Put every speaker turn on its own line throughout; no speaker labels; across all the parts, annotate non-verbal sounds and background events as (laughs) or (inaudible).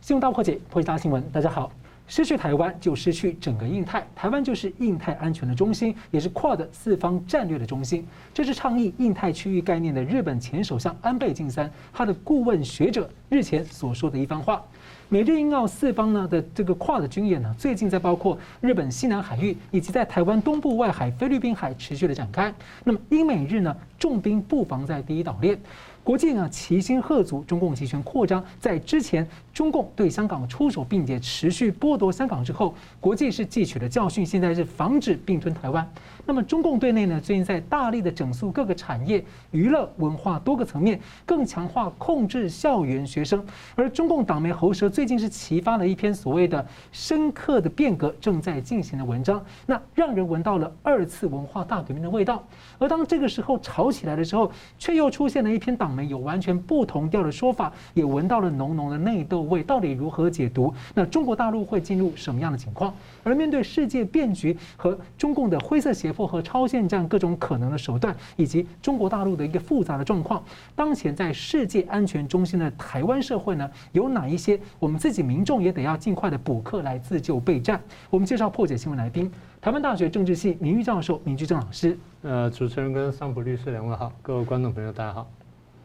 新闻大破解，破解大新闻。大家好，失去台湾就失去整个印太，台湾就是印太安全的中心，也是 QUAD 四方战略的中心。这是倡议印太区域概念的日本前首相安倍晋三他的顾问学者日前所说的一番话。美日印澳四方呢的这个 QUAD 军演呢，最近在包括日本西南海域以及在台湾东部外海、菲律宾海持续的展开。那么英美日呢重兵布防在第一岛链。国际呢齐心贺阻中共集权扩张，在之前中共对香港出手，并且持续剥夺香港之后，国际是汲取了教训，现在是防止并吞台湾。那么中共对内呢，最近在大力的整肃各个产业、娱乐、文化多个层面，更强化控制校园学生。而中共党媒喉舌最近是启发了一篇所谓的“深刻的变革正在进行”的文章，那让人闻到了二次文化大革命的味道。而当这个时候吵起来的时候，却又出现了一篇党媒。有完全不同调的说法，也闻到了浓浓的内斗味。到底如何解读？那中国大陆会进入什么样的情况？而面对世界变局和中共的灰色胁迫和超限战各种可能的手段，以及中国大陆的一个复杂的状况，当前在世界安全中心的台湾社会呢，有哪一些我们自己民众也得要尽快的补课来自救备战？我们介绍破解新闻来宾，台湾大学政治系名誉教授明居正老师。
呃，主持人跟桑普律师两位好，各位观众朋友大家好。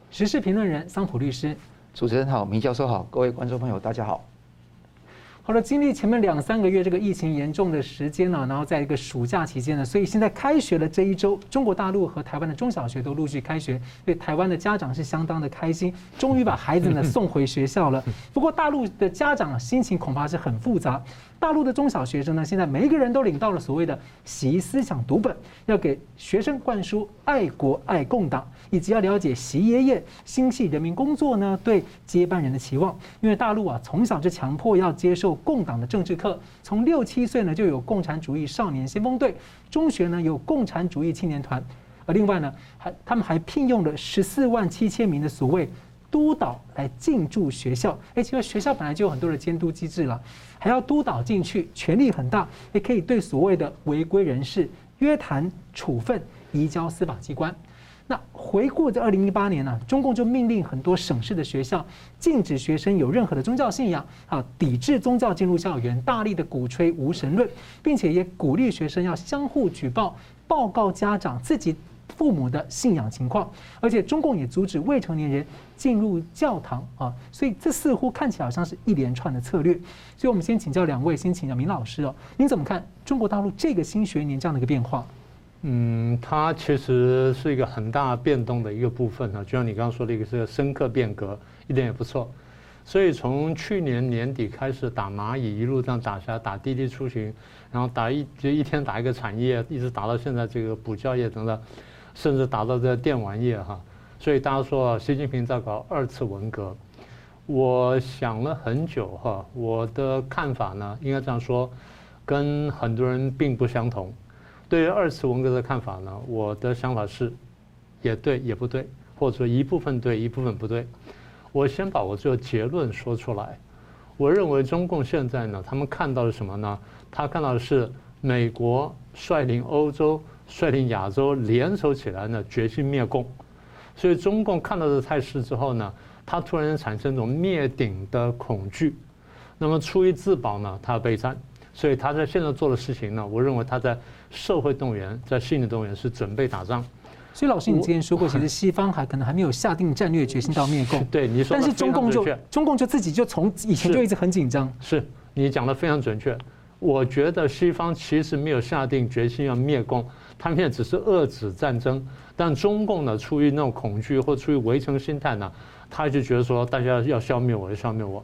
时事评论人桑普律师，
主持人好，明教授好，各位观众朋友大家好。
好了，经历前面两三个月这个疫情严重的时间呢，然后在一个暑假期间呢，所以现在开学了这一周，中国大陆和台湾的中小学都陆续开学，对台湾的家长是相当的开心，终于把孩子呢送回学校了。(laughs) 不过大陆的家长心情恐怕是很复杂。大陆的中小学生呢，现在每一个人都领到了所谓的习思想读本，要给学生灌输爱国爱共党，以及要了解习爷爷心系人民工作呢对接班人的期望。因为大陆啊从小就强迫要接受共党的政治课，从六七岁呢就有共产主义少年先锋队，中学呢有共产主义青年团，而另外呢还他们还聘用了十四万七千名的所谓。督导来进驻学校，哎，其实学校本来就有很多的监督机制了，还要督导进去，权力很大，也可以对所谓的违规人士约谈、处分、移交司法机关。那回顾这二零一八年呢、中共就命令很多省市的学校禁止学生有任何的宗教信仰，啊，抵制宗教进入校园，大力的鼓吹无神论，并且也鼓励学生要相互举报、报告家长自己。父母的信仰情况，而且中共也阻止未成年人进入教堂啊，所以这似乎看起来好像是一连串的策略。所以，我们先请教两位，先请教明老师哦，您怎么看中国大陆这个新学年这样的一个变化？
嗯，它其实是一个很大变动的一个部分啊，就像你刚刚说的一个是个深刻变革，一点也不错。所以从去年年底开始打蚂蚁，一路这样打下来，打滴滴出行，然后打一就一天打一个产业，一直打到现在这个补教业等等。甚至打到这电玩业哈，所以大家说啊习近平在搞二次文革，我想了很久哈，我的看法呢，应该这样说，跟很多人并不相同。对于二次文革的看法呢，我的想法是，也对也不对，或者说一部分对一部分不对。我先把我这个结论说出来。我认为中共现在呢，他们看到的什么呢？他看到的是美国率领欧洲。率领亚洲联手起来呢，决心灭共。所以中共看到这态势之后呢，他突然产生一种灭顶的恐惧。那么出于自保呢，他要备战。所以他在现在做的事情呢，我认为他在社会动员，在心理动员是准备打仗。
所以老师，你之前说过，其实西方还可能还没有下定战略决心到灭共。
对，你说。
但是中共就中共就自己就从以前就一直很紧张。
是，是你讲的非常准确。我觉得西方其实没有下定决心要灭共。他们现在只是遏制战争，但中共呢，出于那种恐惧或出于围城心态呢，他就觉得说大家要消灭我，要消灭我，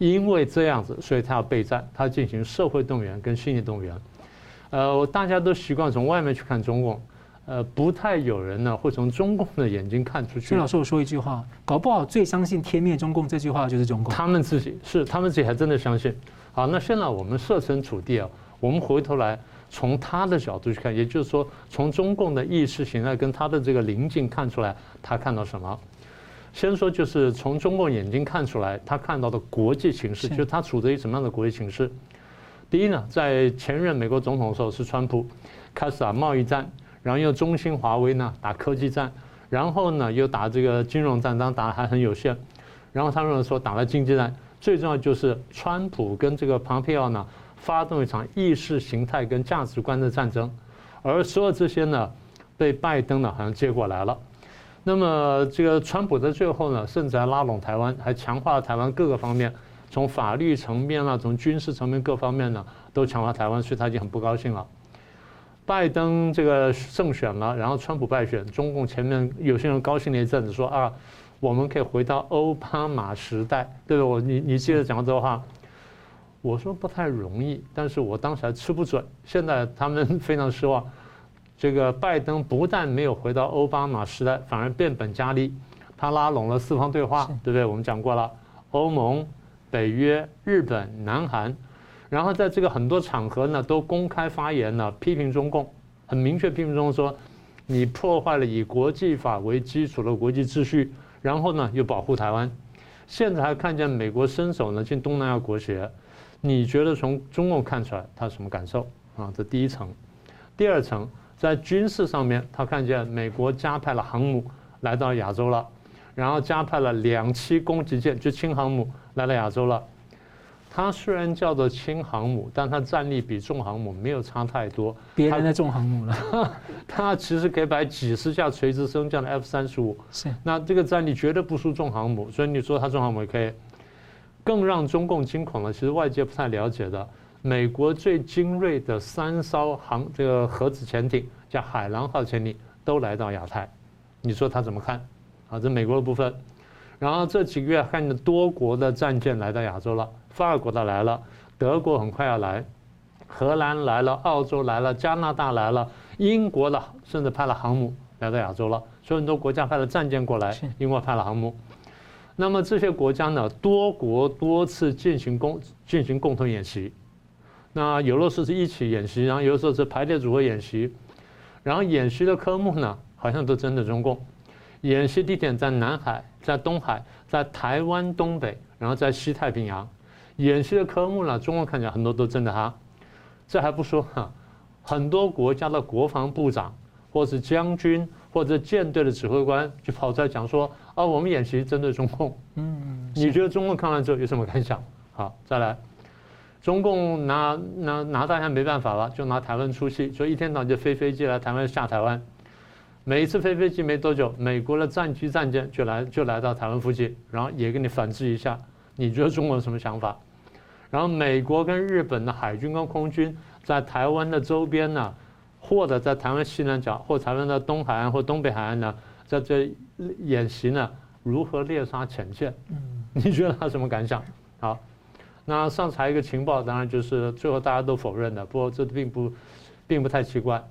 因为这样子，所以他要备战，他进行社会动员跟心理动员。呃，大家都习惯从外面去看中共，呃，不太有人呢会从中共的眼睛看出去。
所以老师，我说一句话，搞不好最相信天灭中共这句话就是中共。
他们自己是，他们自己还真的相信。好，那现在我们设身处地啊，我们回头来。从他的角度去看，也就是说，从中共的意识形态跟他的这个临近看出来，他看到什么？先说就是从中共眼睛看出来，他看到的国际形势，就是他处在于什么样的国际形势？第一呢，在前任美国总统的时候是川普，开始打贸易战，然后又中兴、华为呢打科技战，然后呢又打这个金融战，当然打得还很有限，然后他们说打了经济战，最重要就是川普跟这个庞佩奥呢，发动一场意识形态跟价值观的战争，而所有这些呢，被拜登呢好像接过来了。那么这个川普在最后呢，甚至还拉拢台湾，还强化了台湾各个方面，从法律层面啊，从军事层面各方面呢，都强化台湾，所以他已经很不高兴了。拜登这个胜选了，然后川普败选，中共前面有些人高兴了一阵子，说啊。我们可以回到奥巴马时代，对不？我你你接着讲这话，我说不太容易，但是我当时还吃不准。现在他们 (laughs) 非常失望，这个拜登不但没有回到奥巴马时代，反而变本加厉，他拉拢了四方对话，对不对？我们讲过了，欧盟、北约、日本、南韩，然后在这个很多场合呢，都公开发言呢，批评中共，很明确批评中共说，你破坏了以国际法为基础的国际秩序。然后呢，又保护台湾，现在还看见美国伸手呢进东南亚国学，你觉得从中共看出来他什么感受啊？这第一层，第二层在军事上面，他看见美国加派了航母来到亚洲了，然后加派了两栖攻击舰，就轻航母来了亚洲了。它虽然叫做轻航母，但它战力比重航母没有差太多。
别人的重航母了，
它 (laughs) 其实可以摆几十架垂直升降的 F 三十五，
是
那这个战力绝对不输重航母，所以你说它重航母也可以。更让中共惊恐了，其实外界不太了解的，美国最精锐的三艘航这个核子潜艇叫海狼号潜艇都来到亚太，你说他怎么看？啊，这美国的部分。然后这几个月看着多国的战舰来到亚洲了。法国的来了，德国很快要来，荷兰来了，澳洲来了，加拿大来了，英国的甚至派了航母来到亚洲了，所以很多国家派了战舰过来，英国派了航母。那么这些国家呢，多国多次进行共进行共同演习，那有的时候是一起演习，然后有的时候是排列组合演习，然后演习的科目呢，好像都针对中共，演习地点在南海，在东海，在台湾东北，然后在西太平洋。演习的科目呢，中共看起来很多都针对他，这还不说哈，很多国家的国防部长，或是将军，或者舰队的指挥官，就跑出来讲说啊，我们演习针对中共。嗯，你觉得中共看完之后有什么感想？好，再来，中共拿拿拿大家没办法了，就拿台湾出气，就一天到晚就飞飞机来台湾下台湾，每一次飞飞机没多久，美国的战机战舰就来就来到台湾附近，然后也给你反制一下，你觉得中国有什么想法？然后美国跟日本的海军跟空军在台湾的周边呢，或者在台湾西南角或台湾的东海岸或东北海岸呢，在这演习呢，如何猎杀潜舰？你觉得他什么感想？好，那上次还有一个情报，当然就是最后大家都否认的，不过这并不并不太奇怪。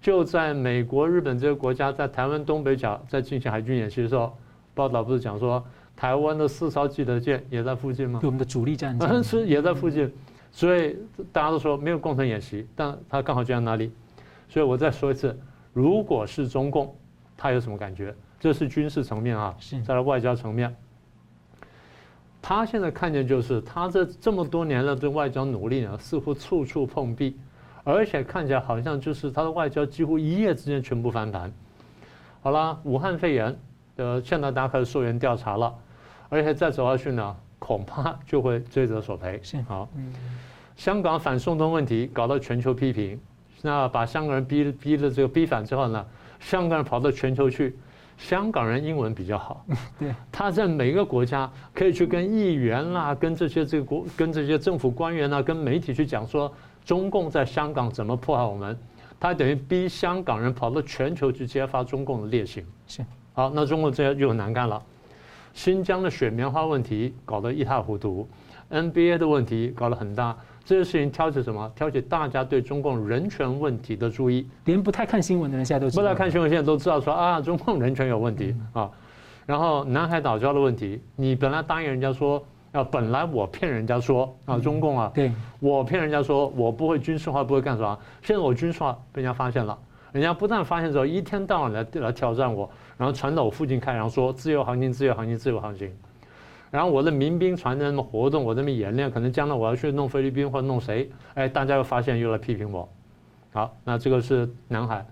就在美国、日本这些国家在台湾东北角在进行海军演习的时候，报道不是讲说。台湾的四艘基德舰也在附近吗？
我们的主力战舰、
嗯、是也在附近，所以大家都说没有共同演习，但它刚好就在那里。所以我再说一次，如果是中共，他有什么感觉？这是军事层面啊，在外交层面，他现在看见就是他这这么多年的对外交努力呢，似乎处处碰壁，而且看起来好像就是他的外交几乎一夜之间全部翻盘。好了，武汉肺炎，呃，现在大家开始溯源调查了。而且再走下去呢，恐怕就会追责索赔。
是
好，香港反送中问题搞到全球批评，那把香港人逼逼的这个逼反之后呢，香港人跑到全球去，香港人英文比较好，(laughs)
对，
他在每个国家可以去跟议员啦，跟这些这个国，跟这些政府官员啊，跟媒体去讲说中共在香港怎么迫害我们，他等于逼香港人跑到全球去揭发中共的劣行。
是。
好，那中国这样就很难干了。新疆的雪棉花问题搞得一塌糊涂，NBA 的问题搞得很大，这些事情挑起什么？挑起大家对中共人权问题的注意。
连不太看新闻的人现在都知道
不太看新闻，现在都知道说啊，中共人权有问题啊。然后南海岛礁的问题，你本来答应人家说，啊，本来我骗人家说啊，中共啊，
对，
我骗人家说我不会军事化，不会干什么，现在我军事化被人家发现了，人家不但发现之后，一天到晚来来挑战我。然后传到我附近看，然后说自由航行，自由航行，自由航行。然后我的民兵船在那么活动，我在那么演练，可能将来我要去弄菲律宾或者弄谁，哎，大家又发现又来批评我。好，那这个是南海，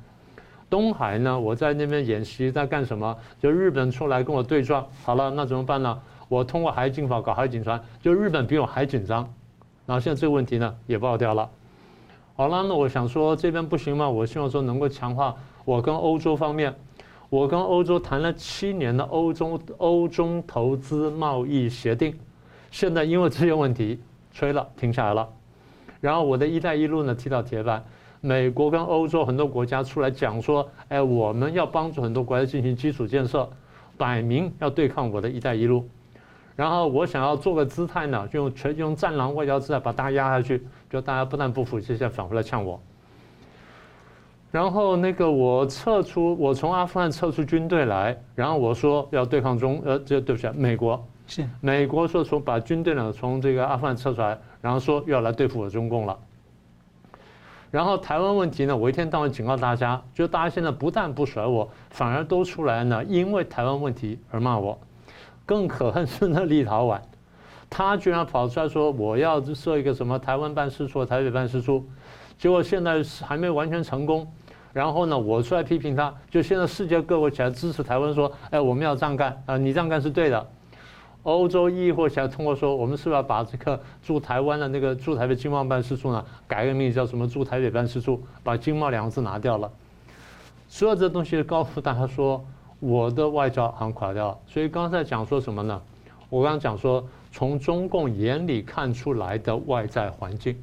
东海呢？我在那边演习，在干什么？就日本出来跟我对撞，好了，那怎么办呢？我通过海警法搞海警船，就日本比我还紧张。然后现在这个问题呢也爆掉了。好了，那我想说这边不行吗？我希望说能够强化我跟欧洲方面，我跟欧洲谈了七年的欧洲欧中投资贸易协定，现在因为这些问题吹了停下来了。然后我的一带一路呢踢到铁板，美国跟欧洲很多国家出来讲说，哎，我们要帮助很多国家进行基础建设，摆明要对抗我的一带一路。然后我想要做个姿态呢，就用全用战狼外交姿态把大家压下去，就大家不但不服气，现在反过来呛我。然后那个我撤出，我从阿富汗撤出军队来，然后我说要对抗中，呃，这对不起，美国
是
美国说从把军队呢从这个阿富汗撤出来，然后说要来对付我中共了。然后台湾问题呢，我一天到晚警告大家，就大家现在不但不甩我，反而都出来呢，因为台湾问题而骂我。更可恨是那立陶宛，他居然跑出来说我要设一个什么台湾办事处、台北办事处，结果现在还没完全成功。然后呢，我出来批评他，就现在世界各国起来支持台湾，说，哎，我们要这样干啊，你这样干是对的。欧洲议会起来通过说，我们是不是要把这个驻台湾的那个驻台北经贸办事处呢，改个名字叫什么驻台北办事处，把经贸两个字拿掉了。所有这东西告诉大家说。我的外交好像垮掉了，所以刚才讲说什么呢？我刚刚讲说，从中共眼里看出来的外在环境，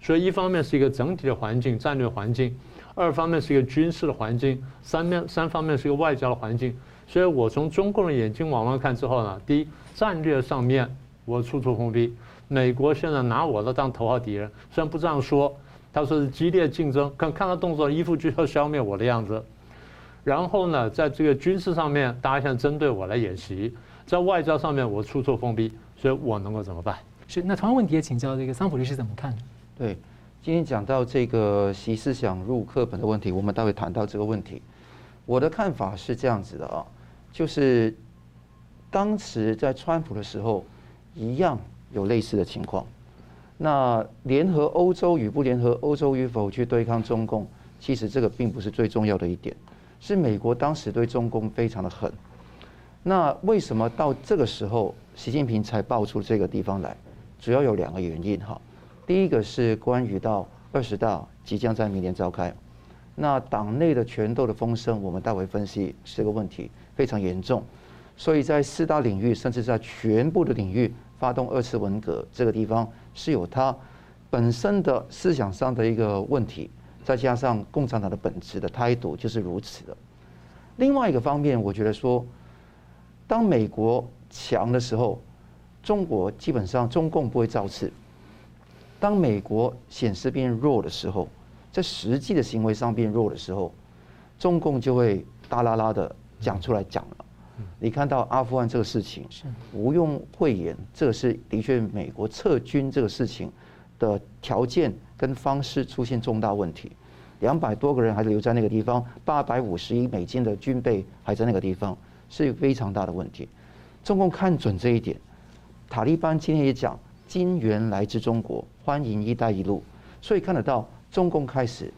所以一方面是一个整体的环境、战略环境，二方面是一个军事的环境，三面三方面是一个外交的环境。所以我从中共的眼睛往外看之后呢，第一，战略上面我处处封闭，美国现在拿我的当头号敌人，虽然不这样说，他说是激烈竞争，看看他动作，一副就要消灭我的样子。然后呢，在这个军事上面，大家现在针对我来演习；在外交上面，我处处封闭，所以我能够怎么办？
是那同样问题也请教这个桑普律师怎么看？
对，今天讲到这个习思想入课本的问题，我们待会谈到这个问题。我的看法是这样子的啊，就是当时在川普的时候，一样有类似的情况。那联合欧洲与不联合欧洲与否去对抗中共，其实这个并不是最重要的一点。是美国当时对中共非常的狠，那为什么到这个时候习近平才爆出这个地方来？主要有两个原因哈。第一个是关于到二十大即将在明年召开，那党内的权斗的风声，我们大为分析这个问题非常严重，所以在四大领域，甚至在全部的领域发动二次文革，这个地方是有它本身的思想上的一个问题。再加上共产党的本质的态度就是如此的。另外一个方面，我觉得说，当美国强的时候，中国基本上中共不会造次；当美国显示变弱的时候，在实际的行为上变弱的时候，中共就会大啦啦的讲出来讲了。你看到阿富汗这个事情，毋庸讳言，这个是的确美国撤军这个事情的条件跟方式出现重大问题，两百多个人还是留在那个地方，八百五十亿美金的军备还在那个地方，是非常大的问题。中共看准这一点，塔利班今天也讲金元来自中国，欢迎“一带一路”，所以看得到中共开始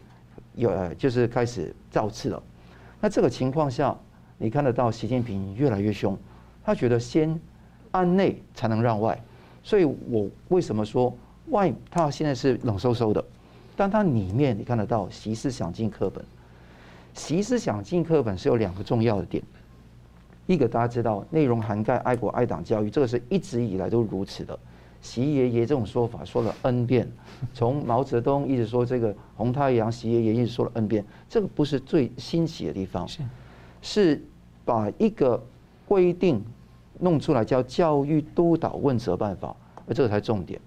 有，就是开始造次了。那这个情况下，你看得到习近平越来越凶，他觉得先安内才能让外，所以我为什么说？外，他现在是冷飕飕的，但他里面你看得到习思想进课本。习思想进课本是有两个重要的点，一个大家知道，内容涵盖爱国爱党教育，这个是一直以来都如此的。习爷爷这种说法说了 N 遍，从毛泽东一直说这个红太阳，习爷爷一直说了 N 遍，这个不是最新奇的地方，是。是把一个规定弄出来叫教育督导问责办法，而这个才重点。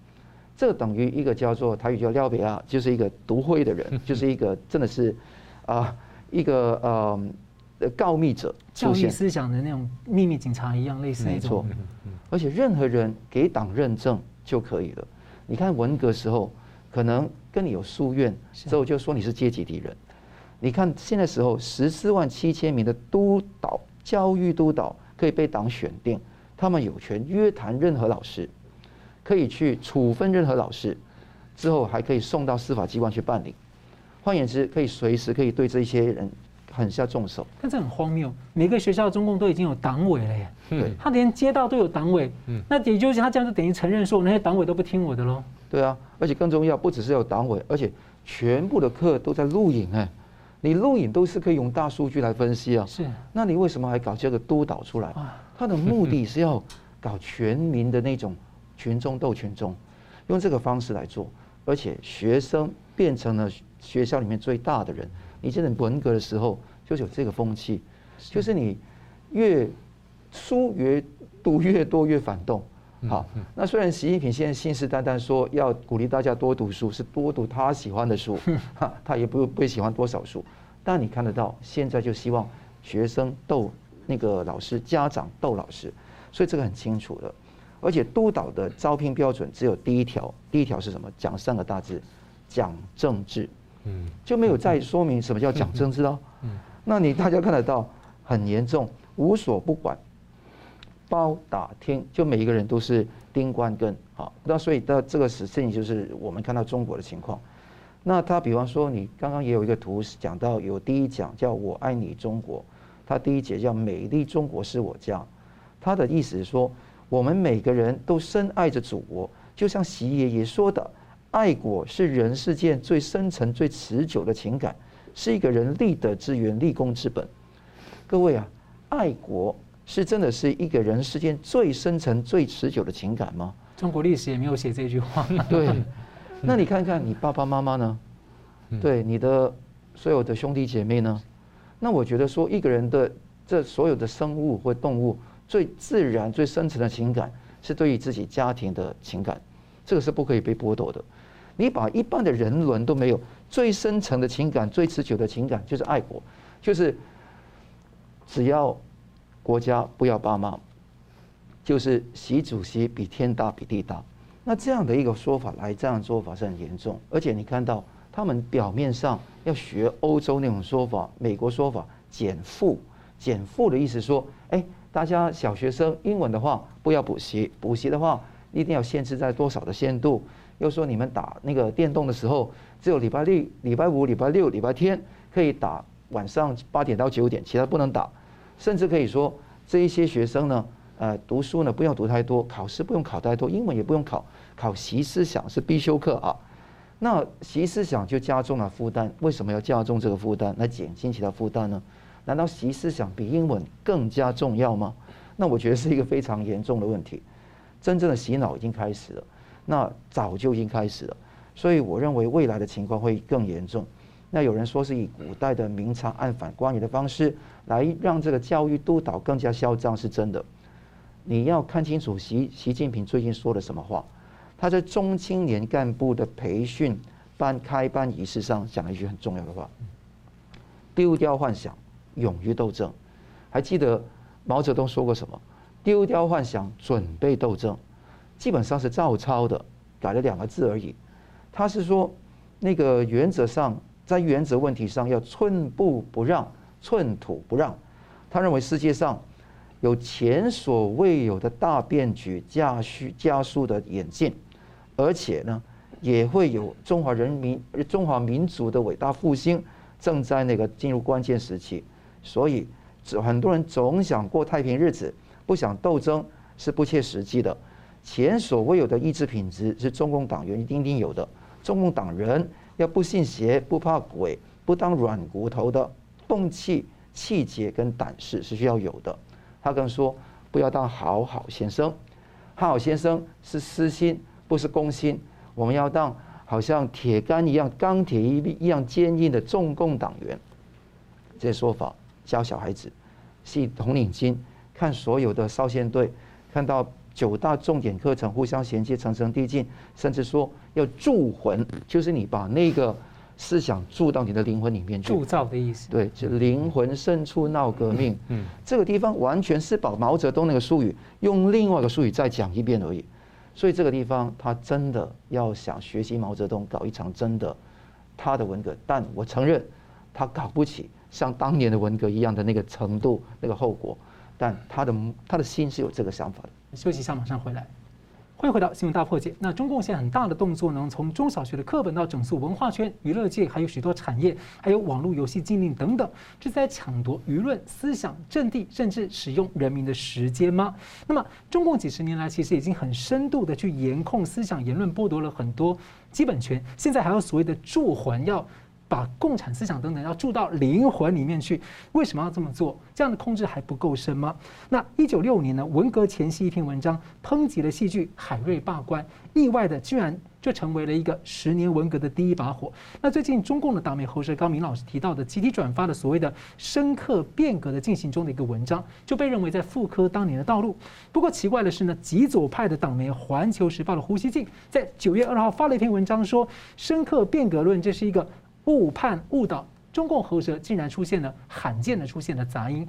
这等于一个叫做台语叫廖北亚，就是一个独会的人，(laughs) 就是一个真的是啊一个呃告密者，
教育思想的那种秘密警察一样，类似那种。没错，
而且任何人给党认证就可以了。你看文革时候，可能跟你有宿怨，之后就说你是阶级敌人。你看现在时候，十四万七千名的督导教育督导可以被党选定，他们有权约谈任何老师。可以去处分任何老师，之后还可以送到司法机关去办理。换言之，可以随时可以对这些人狠下重手。
但这很荒谬，每个学校中共都已经有党委了耶，
对，
他连街道都有党委，嗯，那也就是他这样就等于承认说那些党委都不听我的喽。
对啊，而且更重要，不只是有党委，而且全部的课都在录影哎，你录影都是可以用大数据来分析啊。
是，
那你为什么还搞这个督导出来？他的目的是要搞全民的那种群众斗群众，用这个方式来做，而且学生变成了学校里面最大的人。你这种文革的时候就是有这个风气，就是你越书越读越多越反动。好，那虽然习近平现在信誓旦旦说要鼓励大家多读书，是多读他喜欢的书，(laughs) 哈，他也不不会喜欢多少书，但你看得到，现在就希望学生斗那个老师，家长斗老师，所以这个很清楚的，而且督导的招聘标准只有第一条，第一条是什么？讲三个大字，讲政治，嗯，就没有再说明什么叫讲政治哦，嗯，那你大家看得到很严重，无所不管。包打听，就每一个人都是丁关根，好，那所以的这个事情就是我们看到中国的情况。那他比方说，你刚刚也有一个图讲到，有第一讲叫我爱你中国，他第一节叫美丽中国是我家，他的意思是说，我们每个人都深爱着祖国，就像习爷爷说的，爱国是人世间最深沉、最持久的情感，是一个人立德之源、立功之本。各位啊，爱国。是真的是一个人世间最深层、最持久的情感吗？
中国历史也没有写这句话。
对，(laughs) 那你看看你爸爸妈妈呢？对，你的所有的兄弟姐妹呢？那我觉得说，一个人的这所有的生物或动物最自然、最深层的情感，是对于自己家庭的情感，这个是不可以被剥夺的。你把一般的人伦都没有，最深层的情感、最持久的情感，就是爱国，就是只要。国家不要爸妈，就是习主席比天大比地大。那这样的一个说法来，这样做法是很严重。而且你看到他们表面上要学欧洲那种说法，美国说法减负，减负的意思说，哎，大家小学生英文的话不要补习，补习的话一定要限制在多少的限度。又说你们打那个电动的时候，只有礼拜六、礼拜五、礼拜六、礼拜天可以打，晚上八点到九点，其他不能打。甚至可以说，这一些学生呢，呃，读书呢不要读太多，考试不用考太多，英文也不用考，考习思想是必修课啊。那习思想就加重了负担，为什么要加重这个负担来减轻其他负担呢？难道习思想比英文更加重要吗？那我觉得是一个非常严重的问题。真正的洗脑已经开始了，那早就已经开始了，所以我认为未来的情况会更严重。那有人说是以古代的明察暗访官员的方式来让这个教育督导更加嚣张，是真的。你要看清楚习习近平最近说了什么话。他在中青年干部的培训班开班仪式上讲了一句很重要的话：丢掉幻想，勇于斗争。还记得毛泽东说过什么？丢掉幻想，准备斗争。基本上是照抄的，改了两个字而已。他是说那个原则上。在原则问题上要寸步不让，寸土不让。他认为世界上有前所未有的大变局加速加速的演进，而且呢，也会有中华人民中华民族的伟大复兴正在那个进入关键时期。所以，很多人总想过太平日子，不想斗争是不切实际的。前所未有的意志品质是中共党员一定定有的，中共党人。要不信邪，不怕鬼，不当软骨头的勇气、气节跟胆识是需要有的。他更说，不要当好好先生，好好先生是私心，不是公心。我们要当好像铁杆一样、钢铁一一样坚硬的中共党员。这说法教小孩子系红领巾，看所有的少先队，看到。九大重点课程互相衔接，层层递进，甚至说要铸魂，就是你把那个思想铸到你的灵魂里面去。铸
造的意思。
对，就灵魂深处闹革命。嗯，这个地方完全是把毛泽东那个术语用另外一个术语再讲一遍而已。所以这个地方他真的要想学习毛泽东，搞一场真的他的文革，但我承认他搞不起像当年的文革一样的那个程度、那个后果。但他的他的心是有这个想法的。
休息一下，马上回来。欢迎回到新闻大破解。那中共现在很大的动作呢，从中小学的课本到整肃文化圈、娱乐界，还有许多产业，还有网络游戏禁令等等，是在抢夺舆论、思想阵地，甚至使用人民的时间吗？那么，中共几十年来其实已经很深度的去严控思想言论，剥夺了很多基本权，现在还有所谓的助魂要。把共产思想等等要注到灵魂里面去，为什么要这么做？这样的控制还不够深吗？那一九六五年呢？文革前夕一篇文章抨击了戏剧《海瑞罢官》，意外的居然就成为了一个十年文革的第一把火。那最近中共的党媒喉舌高明老师提到的集体转发的所谓的深刻变革的进行中的一个文章，就被认为在复刻当年的道路。不过奇怪的是呢，极左派的党媒《环球时报》的胡锡进在九月二号发了一篇文章说，深刻变革论这是一个。误判误导，中共喉舌竟然出现了罕见的出现了杂音，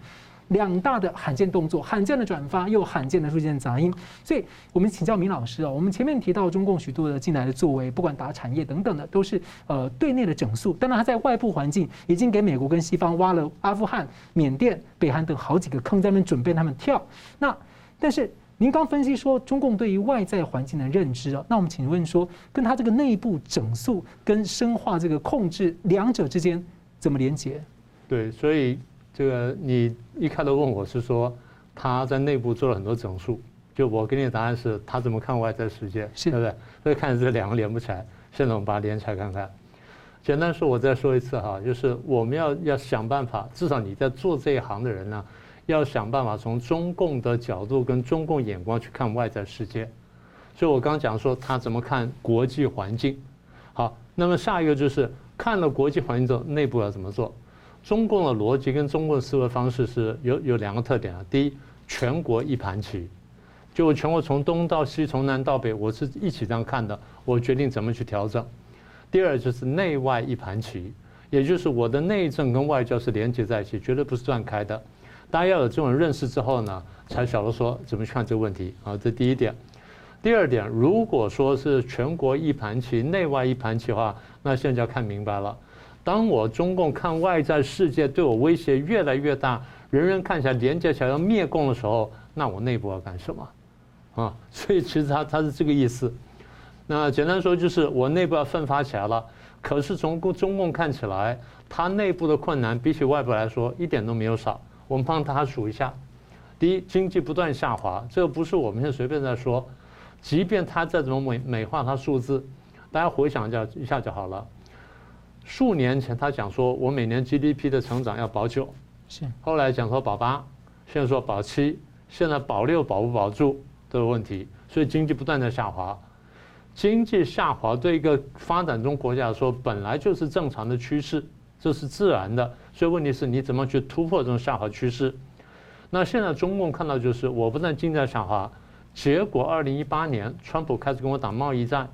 两大的罕见动作，罕见的转发又罕见的出现杂音，所以我们请教明老师啊，我们前面提到中共许多的进来的作为，不管打产业等等的，都是呃对内的整肃，当然他在外部环境已经给美国跟西方挖了阿富汗、缅甸、北韩等好几个坑，在那边准备他们跳，那但是。您刚分析说中共对于外在环境的认知啊，那我们请问说，跟他这个内部整肃跟深化这个控制两者之间怎么连接？
对，所以这个你一开头问我是说他在内部做了很多整肃，就我给你的答案是他怎么看外在世界，是对不对？所以看这两个连不起来，现在我们把它连起来看看。简单说，我再说一次哈，就是我们要要想办法，至少你在做这一行的人呢。要想办法从中共的角度跟中共眼光去看外在世界，所以我刚讲说他怎么看国际环境。好，那么下一个就是看了国际环境之后，内部要怎么做？中共的逻辑跟中共的思维方式是有有两个特点啊。第一，全国一盘棋，就全国从东到西，从南到北，我是一起这样看的，我决定怎么去调整。第二就是内外一盘棋，也就是我的内政跟外交是连接在一起，绝对不是断开的。大家要有这种认识之后呢，才晓得说怎么去看这个问题啊。这第一点。第二点，如果说是全国一盘棋，内外一盘棋的话，那现在就要看明白了。当我中共看外在世界对我威胁越来越大，人人看起来连接起来要灭共的时候，那我内部要干什么？啊，所以其实他他是这个意思。那简单说就是我内部要奋发起来了。可是从中共看起来，他内部的困难比起外部来说一点都没有少。我们帮他数一下：第一，经济不断下滑，这个不是我们现在随便在说。即便他再怎么美美化他数字，大家回想一下一下就好了。数年前他讲说我每年 GDP 的成长要保九，是。后来讲说保八，现在说保七，现在保六保不保住这个问题。所以经济不断在下滑，经济下滑对一个发展中国家来说本来就是正常的趋势。这是自然的，所以问题是你怎么去突破这种下滑趋势？那现在中共看到就是我不但经济在下滑，结果二零一八年川普开始跟我打贸易战，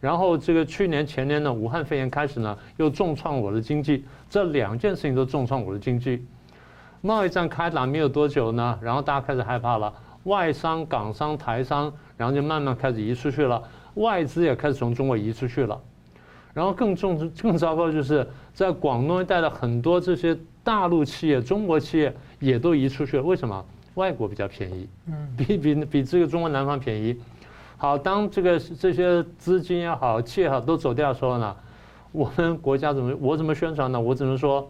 然后这个去年前年呢武汉肺炎开始呢又重创我的经济，这两件事情都重创我的经济。贸易战开打没有多久呢，然后大家开始害怕了，外商、港商、台商，然后就慢慢开始移出去了，外资也开始从中国移出去了。然后更重、更糟糕，就是在广东一带的很多这些大陆企业、中国企业也都移出去了。为什么？外国比较便宜，比比比这个中国南方便宜。好，当这个这些资金也好、企业也好都走掉的时候呢，我们国家怎么？我怎么宣传呢？我只能说，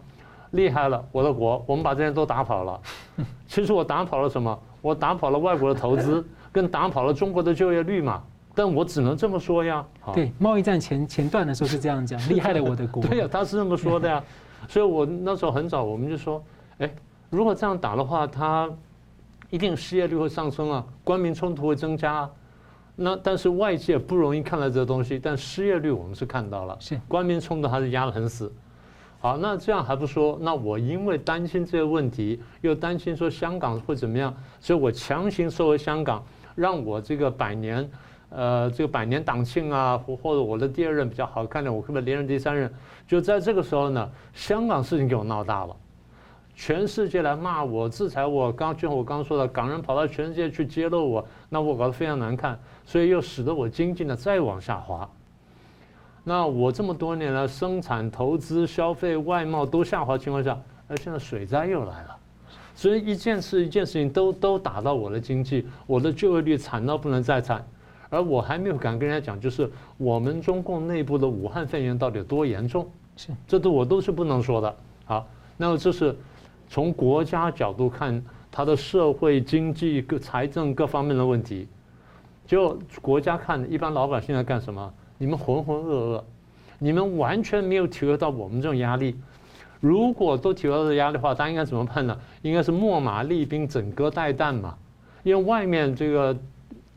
厉害了，我的国，我们把这些都打跑了。(laughs) 其实我打跑了什么？我打跑了外国的投资，跟打跑了中国的就业率嘛。但我只能这么说呀。
对，贸易战前前段的时候是这样讲，(laughs) 厉害了我的国。
对呀，他是这么说的呀。(laughs) 所以我那时候很早我们就说，哎，如果这样打的话，他一定失业率会上升啊，官民冲突会增加。那但是外界不容易看到这个东西，但失业率我们是看到了，是官民冲突还是压得很死。好，那这样还不说，那我因为担心这个问题，又担心说香港会怎么样，所以我强行收回香港，让我这个百年。呃，这个百年党庆啊，或或者我的第二任比较好看点，我可不可以连任第三任？就在这个时候呢，香港事情给我闹大了，全世界来骂我、制裁我。刚就像我刚刚说的，港人跑到全世界去揭露我，那我搞得非常难看，所以又使得我经济呢再往下滑。那我这么多年来生产、投资、消费、外贸都下滑情况下，那现在水灾又来了，所以一件事一件事情都都打到我的经济，我的就业率惨到不能再惨。而我还没有敢跟人家讲，就是我们中共内部的武汉肺炎到底有多严重，
是，
这都我都是不能说的。好，那么这是从国家角度看，它的社会经济各财政各方面的问题，就国家看，一般老百姓在干什么？你们浑浑噩噩，你们完全没有体会到我们这种压力。如果都体会到这压力的话，大家应该怎么办呢？应该是秣马厉兵，整戈待旦嘛。因为外面这个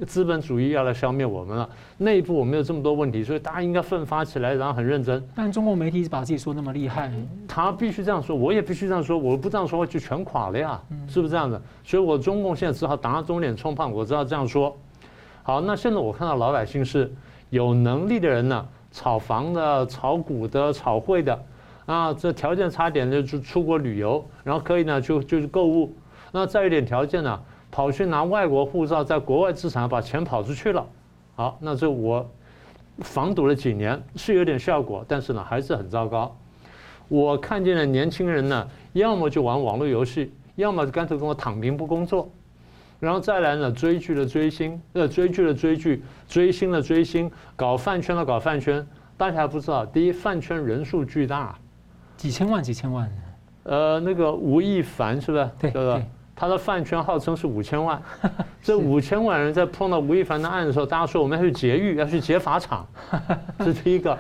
资本主义要来消灭我们了，内部我们有这么多问题，所以大家应该奋发起来，然后很认真。
但中国媒体把自己说那么厉害，
他必须这样说，我也必须这样说，我不这样说就全垮了呀，是不是这样的？所以我中共现在只好打肿脸充胖，我只好这样说。好，那现在我看到老百姓是有能力的人呢，炒房的、炒股的、炒汇的。啊，这条件差点的就出国旅游，然后可以呢就就是购物，那再有点条件呢，跑去拿外国护照，在国外资产把钱跑出去了。好，那这我防堵了几年是有点效果，但是呢还是很糟糕。我看见了年轻人呢，要么就玩网络游戏，要么就干脆跟我躺平不工作，然后再来呢追剧的追星，呃追剧的追剧，追星的追星，搞饭圈的搞饭圈。大家还不知道，第一饭圈人数巨大。
几千万，几千万。
呃，那个吴亦凡是不是？
对，对吧？
他的饭圈号称是五千万。(laughs) 这五千万人在碰到吴亦凡的案的时候，大家说我们要去劫狱，要去劫法场，(laughs) 这是第一个。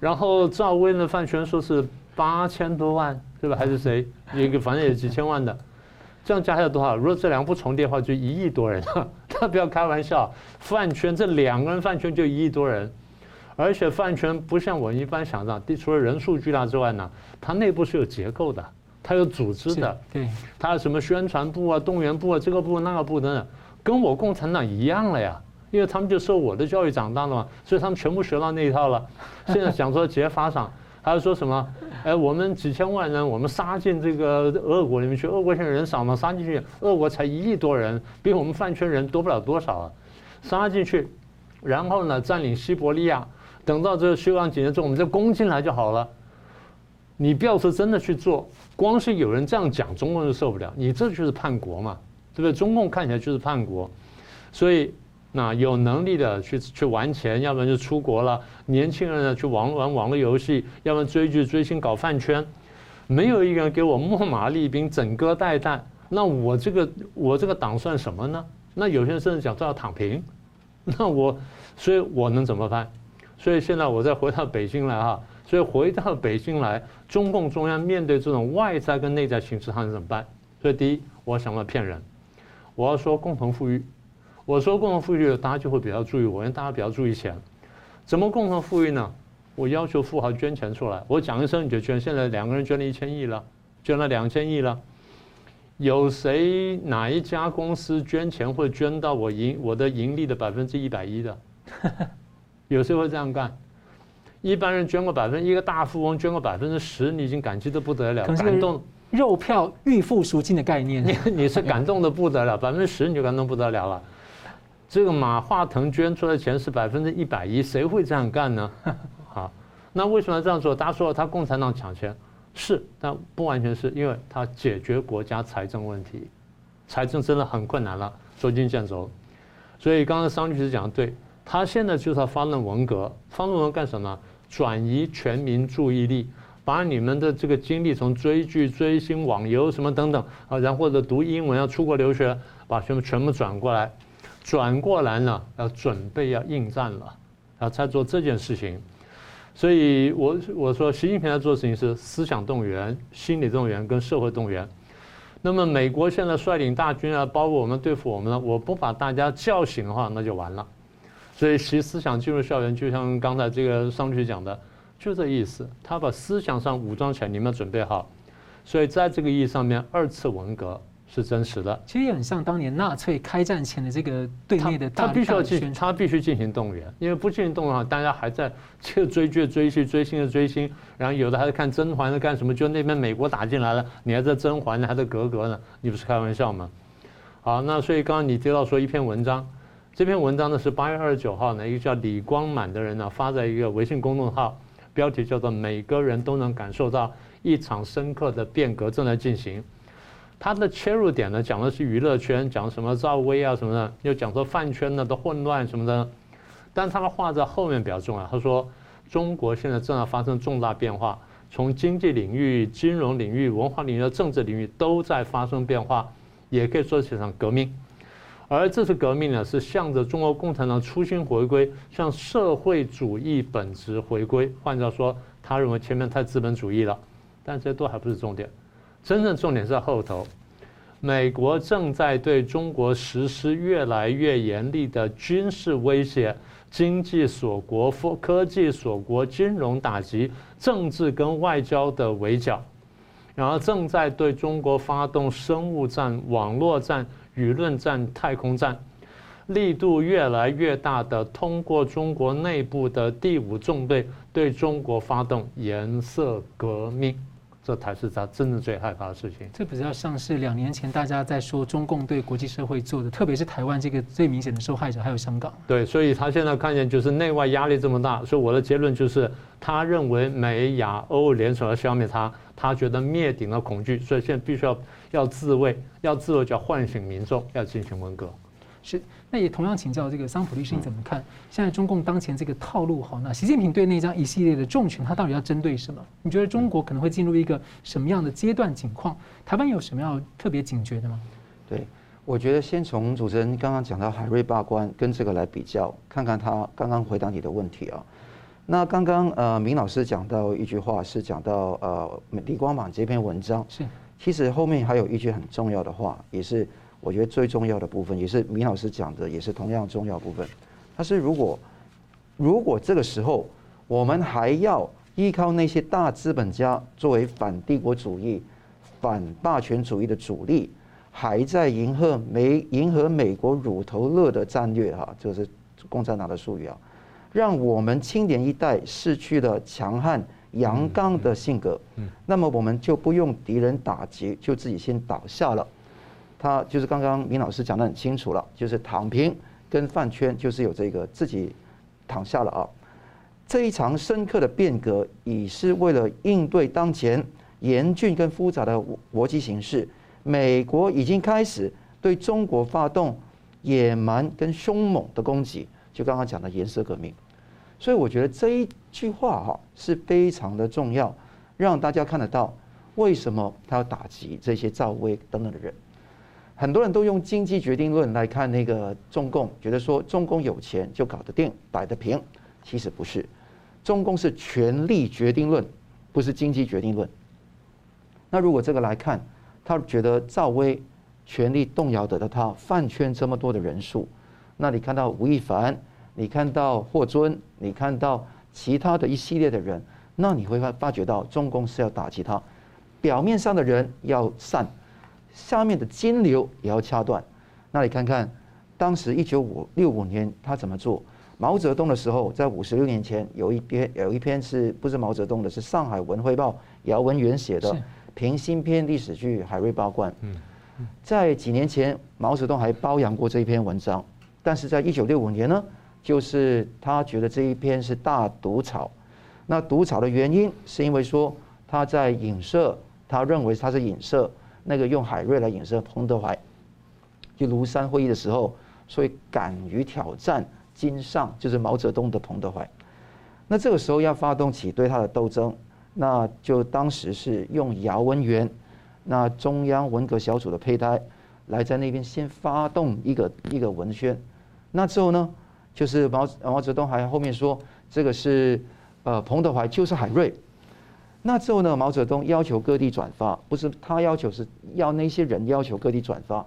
然后赵薇的饭圈说是八千多万，对吧？还是谁？一个反正也几千万的，这样加起来多少？如果这两个不重叠的话，就一亿多人。(laughs) 他不要开玩笑，饭圈这两个人饭圈就一亿多人。而且饭圈不像我一般想象，除了人数巨大之外呢，它内部是有结构的，它有组织的，
对，
它有什么宣传部啊、动员部啊、这个部那个部等等，跟我共产党一样了呀，因为他们就受我的教育长大的嘛，所以他们全部学到那一套了。现在想说劫法场，还有说什么？哎，我们几千万人，我们杀进这个俄国里面去，俄国现在人少嘛，杀进去，俄国才一亿多人，比我们饭圈人多不了多少啊，杀进去，然后呢，占领西伯利亚。等到这个休养几年之后，我们再攻进来就好了。你不要说真的去做，光是有人这样讲，中共就受不了。你这就是叛国嘛，对不对？中共看起来就是叛国，所以那有能力的去去玩钱，要不然就出国了。年轻人呢去玩玩网络游戏，要不然追剧追星搞饭圈，没有一个人给我秣马厉兵，整戈待旦。那我这个我这个党算什么呢？那有些人甚至讲都要躺平，(laughs) 那我所以我能怎么办？所以现在我再回到北京来哈，所以回到北京来，中共中央面对这种外在跟内在形势，他能怎么办？所以第一，我想要骗人，我要说共同富裕，我说共同富裕，大家就会比较注意我，因为大家比较注意钱，怎么共同富裕呢？我要求富豪捐钱出来，我讲一声你就捐，现在两个人捐了一千亿了，捐了两千亿了，有谁哪一家公司捐钱会捐到我盈我的盈利的百分之一百一的？(laughs) 有谁会这样干？一般人捐个百分，一个大富翁捐个百分之十，你已经感激的不得了，感动
肉票预付赎金的概念，
你你是感动的不得了，(laughs) 百分之十你就感动不得了了。这个马化腾捐出来的钱是百分之一百一，谁会这样干呢？(laughs) 好，那为什么要这样做？大家说他共产党抢钱是，但不完全是因为他解决国家财政问题，财政真的很困难了，捉襟见肘。所以刚刚桑律师讲的对。他现在就是要发动文革，发动文革干什么？转移全民注意力，把你们的这个精力从追剧、追星、网游什么等等啊，然后或者读英文要出国留学，把全部全部转过来，转过来呢，要准备要应战了，啊，在做这件事情。所以我我说，习近平在做的事情是思想动员、心理动员跟社会动员。那么美国现在率领大军啊，包括我们对付我们呢，我不把大家叫醒的话，那就完了。所以，其思想进入校园，就像刚才这个桑律师讲的，就这意思。他把思想上武装起来，你们要准备好。所以，在这个意义上面，二次文革是真实的。
其实也很像当年纳粹开战前的这个对内的大
他，他必须要进，他必须进行动员，因为不进行动员的话，大家还在 (laughs) 这个追剧、追剧、追星的追星，然后有的还在看甄嬛在干什么？就那边美国打进来了，你还在甄嬛呢，还在格格呢？你不是开玩笑吗？好，那所以刚刚你提到说一篇文章。这篇文章呢是八月二十九号呢，一个叫李光满的人呢发在一个微信公众号，标题叫做“每个人都能感受到一场深刻的变革正在进行”。他的切入点呢，讲的是娱乐圈，讲什么赵薇啊什么的，又讲说饭圈呢的混乱什么的。但他的话在后面比较重要，他说中国现在正在发生重大变化，从经济领域、金融领域、文化领域、政治领域都在发生变化，也可以说是一场革命。而这次革命呢，是向着中国共产党初心回归，向社会主义本质回归。换句话说，他认为前面太资本主义了，但这些都还不是重点。真正重点是在后头，美国正在对中国实施越来越严厉的军事威胁、经济锁国、科技锁国、金融打击、政治跟外交的围剿，然后正在对中国发动生物战、网络战、舆论战、太空战，力度越来越大的通过中国内部的第五纵队对中国发动颜色革命。这才是他真正最害怕的事情。
这比较像是两年前大家在说中共对国际社会做的，特别是台湾这个最明显的受害者，还有香港。
对，所以他现在看见就是内外压力这么大，所以我的结论就是，他认为美亚欧联手要消灭他，他觉得灭顶的恐惧，所以现在必须要要自卫，要自卫就要唤醒民众，要进行文革。
是，那也同样请教这个桑普律师，你怎么看？现在中共当前这个套路，好，那习近平对那张一系列的重拳，他到底要针对什么？你觉得中国可能会进入一个什么样的阶段情况？台湾有什么要特别警觉的吗？
对，我觉得先从主持人刚刚讲到海瑞罢官跟这个来比较，看看他刚刚回答你的问题啊。那刚刚呃，明老师讲到一句话，是讲到呃，李光满这篇文章是，其实后面还有一句很重要的话，也是。我觉得最重要的部分，也是明老师讲的，也是同样重要部分。他是如果如果这个时候我们还要依靠那些大资本家作为反帝国主义、反霸权主义的主力，还在迎合美迎合美国乳头乐的战略哈，这是共产党的术语啊，让我们青年一代失去了强悍阳刚的性格，那么我们就不用敌人打击，就自己先倒下了。他就是刚刚明老师讲得很清楚了，就是躺平跟饭圈就是有这个自己躺下了啊。这一场深刻的变革，已是为了应对当前严峻跟复杂的国际形势。美国已经开始对中国发动野蛮跟凶猛的攻击，就刚刚讲的颜色革命。所以我觉得这一句话哈是非常的重要，让大家看得到为什么他要打击这些赵薇等等的人。很多人都用经济决定论来看那个中共，觉得说中共有钱就搞得定、摆得平，其实不是。中共是权力决定论，不是经济决定论。那如果这个来看，他觉得赵薇权力动摇得到他饭圈这么多的人数，那你看到吴亦凡，你看到霍尊，你看到其他的一系列的人，那你会发发觉到中共是要打击他，表面上的人要散。下面的金流也要掐断，那你看看，当时一九五六五年他怎么做？毛泽东的时候，在五十六年前有一篇有一篇是不是毛泽东的？是上海文汇报姚文元写的评新篇历史剧《海瑞罢官》。在几年前，毛泽东还包养过这一篇文章，但是在一九六五年呢，就是他觉得这一篇是大毒草。那毒草的原因是因为说他在影射，他认为他是影射。那个用海瑞来影射彭德怀，就庐山会议的时候，所以敢于挑战金上，就是毛泽东的彭德怀。那这个时候要发动起对他的斗争，那就当时是用姚文元，那中央文革小组的胚胎，来在那边先发动一个一个文宣。那之后呢，就是毛毛泽东还后面说这个是呃彭德怀就是海瑞。那之后呢？毛泽东要求各地转发，不是他要求，是要那些人要求各地转发。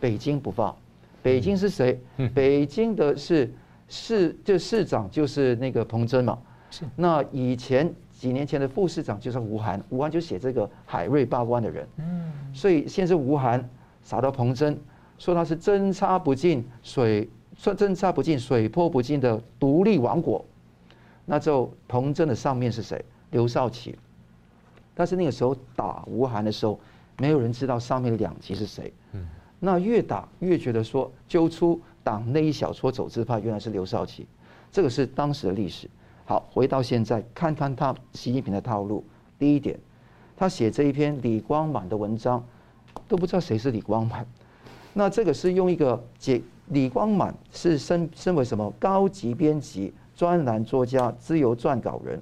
北京不发，北京是谁？北京的是市，就市长就是那个彭真嘛。是。那以前几年前的副市长就是吴晗，吴晗就写这个海瑞罢官的人。嗯。所以先是吴晗撒到彭真，说他是针插不进水，说针插不进水泼不进的独立王国。那之后彭真的上面是谁？刘少奇。但是那个时候打吴晗的时候，没有人知道上面的两极是谁。嗯，那越打越觉得说揪出党内一小撮走资派，原来是刘少奇，这个是当时的历史。好，回到现在看看他习近平的套路。第一点，他写这一篇李光满的文章，都不知道谁是李光满。那这个是用一个解李光满是身身为什么高级编辑、专栏作家、自由撰稿人。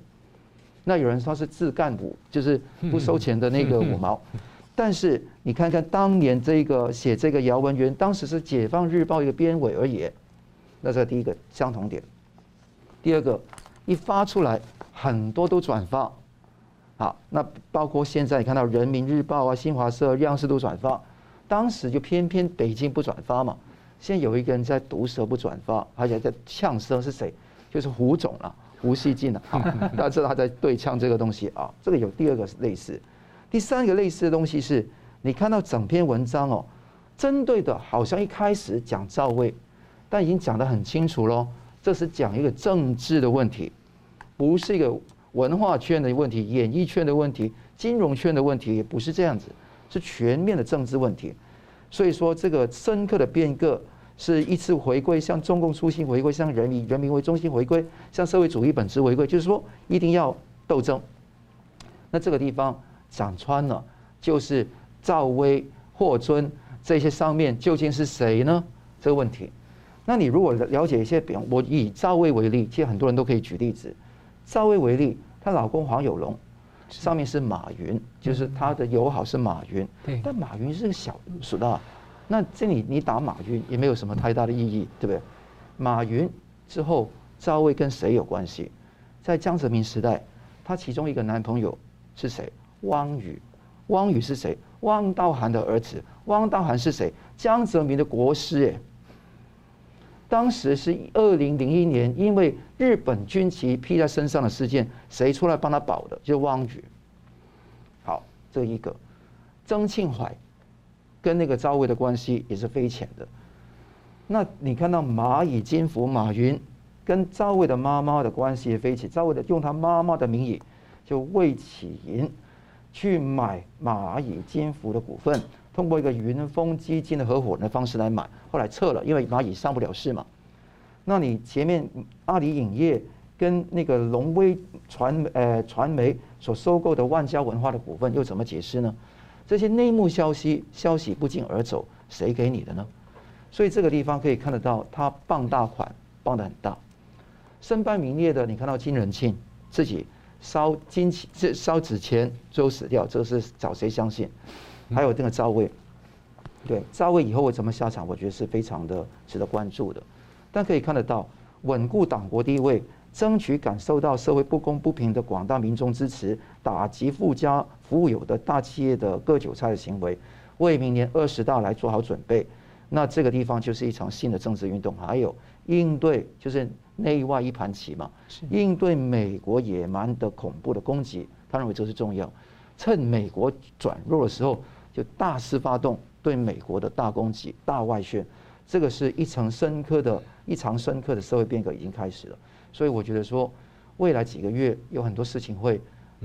那有人说他是自干五，就是不收钱的那个五毛。(laughs) 但是你看看当年这个写这个姚文元，当时是解放日报一个编委而已。那这第一个相同点。第二个，一发出来很多都转发。好，那包括现在你看到人民日报啊、新华社、央视都转发。当时就偏偏北京不转发嘛。现在有一个人在毒舌不转发，而且在呛声是谁？就是胡总了、啊，胡锡进了。(laughs) 好，大家知道他在对呛这个东西啊。这个有第二个类似。第三个类似的东西是，你看到整篇文章哦，针对的好像一开始讲赵薇，但已经讲得很清楚喽。这是讲一个政治的问题，不是一个文化圈的问题、演艺圈的问题、金融圈的问题，也不是这样子，是全面的政治问题。所以说，这个深刻的变革是一次回归，向中共初心回归，向人民人民为中心回归，向社会主义本质回归，就是说一定要斗争。那这个地方。讲穿了，就是赵薇、霍尊这些上面究竟是谁呢？这个问题。那你如果了解一些，比方我以赵薇为例，其实很多人都可以举例子。赵薇为例，她老公黄有龙，上面是马云，就是他的友好是马云。对。但马云是个小数的，那这里你打马云也没有什么太大的意义，对不对？马云之后，赵薇跟谁有关系？在江泽民时代，她其中一个男朋友是谁？汪宇，汪宇是谁？汪道涵的儿子。汪道涵是谁？江泽民的国师。哎，当时是二零零一年，因为日本军旗披在身上的事件，谁出来帮他保的？就是汪宇。好，这一个，曾庆怀跟那个赵薇的关系也是匪浅的。那你看到蚂蚁金服马云跟赵薇的妈妈的关系也匪浅，赵薇的用他妈妈的名义就魏启银。去买蚂蚁金服的股份，通过一个云峰基金的合伙人的方式来买，后来撤了，因为蚂蚁上不了市嘛。那你前面阿里影业跟那个龙威传呃传媒所收购的万家文化的股份又怎么解释呢？这些内幕消息消息不胫而走，谁给你的呢？所以这个地方可以看得到，他傍大款傍得很大，身败名裂的，你看到金仁庆自己。烧金钱，这烧纸钱，最后死掉，这个是找谁相信？还有那个赵薇，对赵薇以后会怎么下场？我觉得是非常的值得关注的。但可以看得到，稳固党国地位，争取感受到社会不公不平的广大民众支持，打击富家富有的大企业的割韭菜的行为，为明年二十大来做好准备。那这个地方就是一场新的政治运动，还有应对就是。内外一盘棋嘛，应对美国野蛮的恐怖的攻击，他认为这是重要。趁美国转弱的时候，就大肆发动对美国的大攻击、大外宣，这个是一层深刻的、一场深刻的社会变革已经开始了。所以我觉得说，未来几个月有很多事情会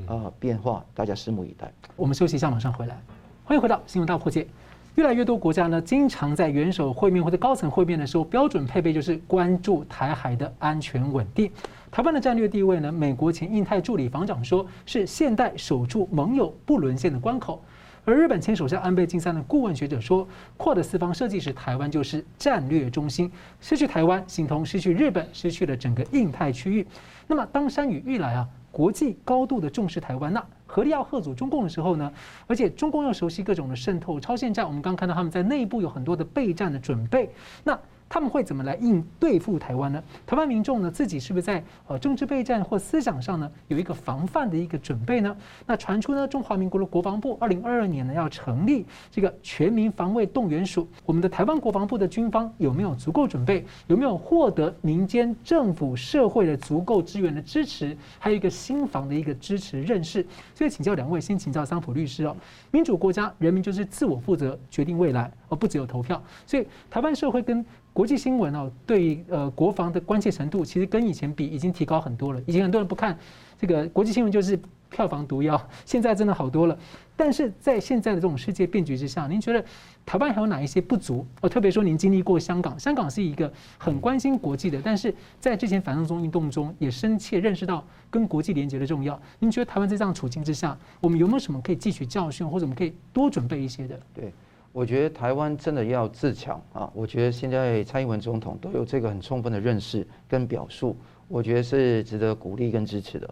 呃变化，大家拭目以待。
我们休息一下，马上回来。欢迎回到新闻大破解。越来越多国家呢，经常在元首会面或者高层会面的时候，标准配备就是关注台海的安全稳定。台湾的战略地位呢，美国前印太助理防长说是现代守住盟友不沦陷的关口。而日本前首相安倍晋三的顾问学者说扩的四方设计时，台湾就是战略中心，失去台湾，形同失去日本，失去了整个印太区域。那么当山雨欲来啊，国际高度的重视台湾那何力要贺阻中共的时候呢，而且中共要熟悉各种的渗透、超限战，我们刚看到他们在内部有很多的备战的准备，那。他们会怎么来应对付台湾呢？台湾民众呢，自己是不是在呃政治备战或思想上呢，有一个防范的一个准备呢？那传出呢，中华民国的国防部二零二二年呢要成立这个全民防卫动员署，我们的台湾国防部的军方有没有足够准备？有没有获得民间政府社会的足够资源的支持？还有一个心防的一个支持认识？所以请教两位，先请教桑普律师哦。民主国家人民就是自我负责决定未来，而不只有投票。所以台湾社会跟国际新闻哦，对呃国防的关切程度，其实跟以前比已经提高很多了。以前很多人不看这个国际新闻就是。票房毒药，现在真的好多了。但是在现在的这种世界变局之下，您觉得台湾还有哪一些不足？哦，特别说您经历过香港，香港是一个很关心国际的，但是在之前反送中运动中也深切认识到跟国际连接的重要。您觉得台湾在这样处境之下，我们有没有什么可以汲取教训，或者我们可以多准备一些的？
对，我觉得台湾真的要自强啊！我觉得现在蔡英文总统都有这个很充分的认识跟表述，我觉得是值得鼓励跟支持的。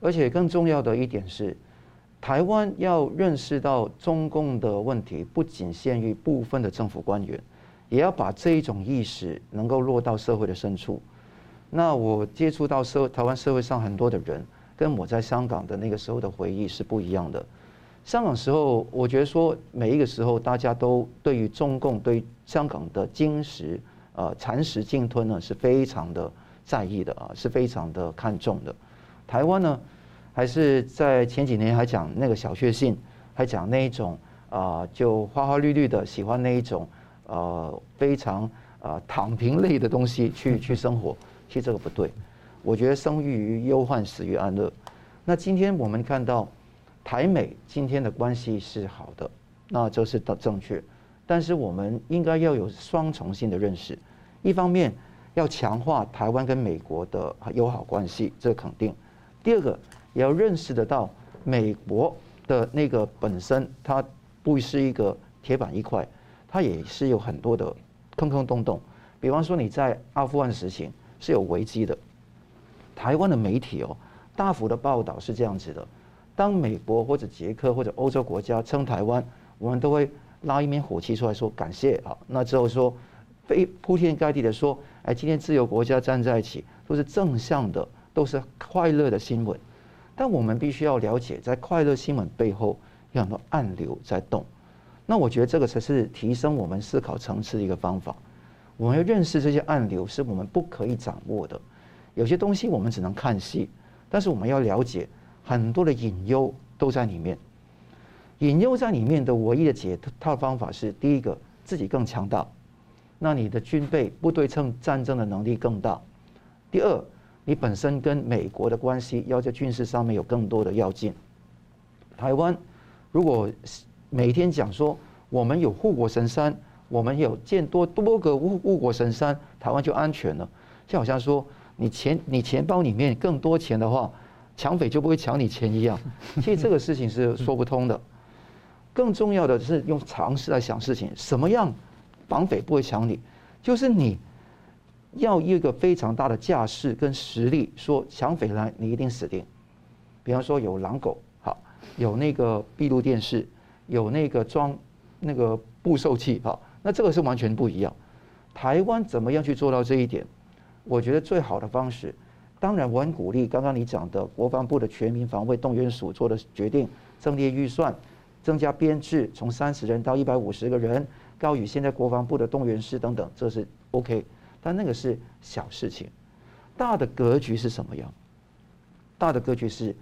而且更重要的一点是，台湾要认识到中共的问题，不仅限于部分的政府官员，也要把这一种意识能够落到社会的深处。那我接触到社台湾社会上很多的人，跟我在香港的那个时候的回忆是不一样的。香港时候，我觉得说每一个时候，大家都对于中共对香港的经食呃蚕食鲸吞呢是非常的在意的啊，是非常的看重的。台湾呢，还是在前几年还讲那个小确幸，还讲那一种啊、呃，就花花绿绿的，喜欢那一种呃非常啊、呃、躺平类的东西去去生活。其实这个不对，我觉得生育于忧患，死于安乐。那今天我们看到台美今天的关系是好的，那这是的正确。但是我们应该要有双重性的认识，一方面要强化台湾跟美国的友好关系，这肯定。第二个。也要认识得到，美国的那个本身，它不是一个铁板一块，它也是有很多的坑坑洞洞。比方说你在阿富汗实行是有危机的，台湾的媒体哦，大幅的报道是这样子的：当美国或者捷克或者欧洲国家称台湾，我们都会拉一面火气出来说感谢啊。那之后说，非铺天盖地的说，哎，今天自由国家站在一起，都是正向的，都是快乐的新闻。但我们必须要了解，在快乐新闻背后有很多暗流在动。那我觉得这个才是提升我们思考层次的一个方法。我们要认识这些暗流是我们不可以掌握的，有些东西我们只能看戏，但是我们要了解很多的隐忧都在里面。隐忧在里面的唯一的解套方法是：第一个，自己更强大，那你的军备不对称战争的能力更大；第二。你本身跟美国的关系要在军事上面有更多的要进。台湾如果每天讲说我们有护国神山，我们有建多多个护护国神山，台湾就安全了。就好像说你钱你钱包里面更多钱的话，抢匪就不会抢你钱一样。(laughs) 其实这个事情是说不通的。更重要的是用常识来想事情，什么样绑匪不会抢你？就是你。要一个非常大的架势跟实力，说抢匪来你一定死定。比方说有狼狗，好，有那个闭路电视，有那个装那个捕兽器，好，那这个是完全不一样。台湾怎么样去做到这一点？我觉得最好的方式，当然我很鼓励刚刚你讲的国防部的全民防卫动员署做的决定，增列预算，增加编制，从三十人到一百五十个人，高于现在国防部的动员师等等，这是 OK。但那个是小事情，大的格局是什么样？大的格局是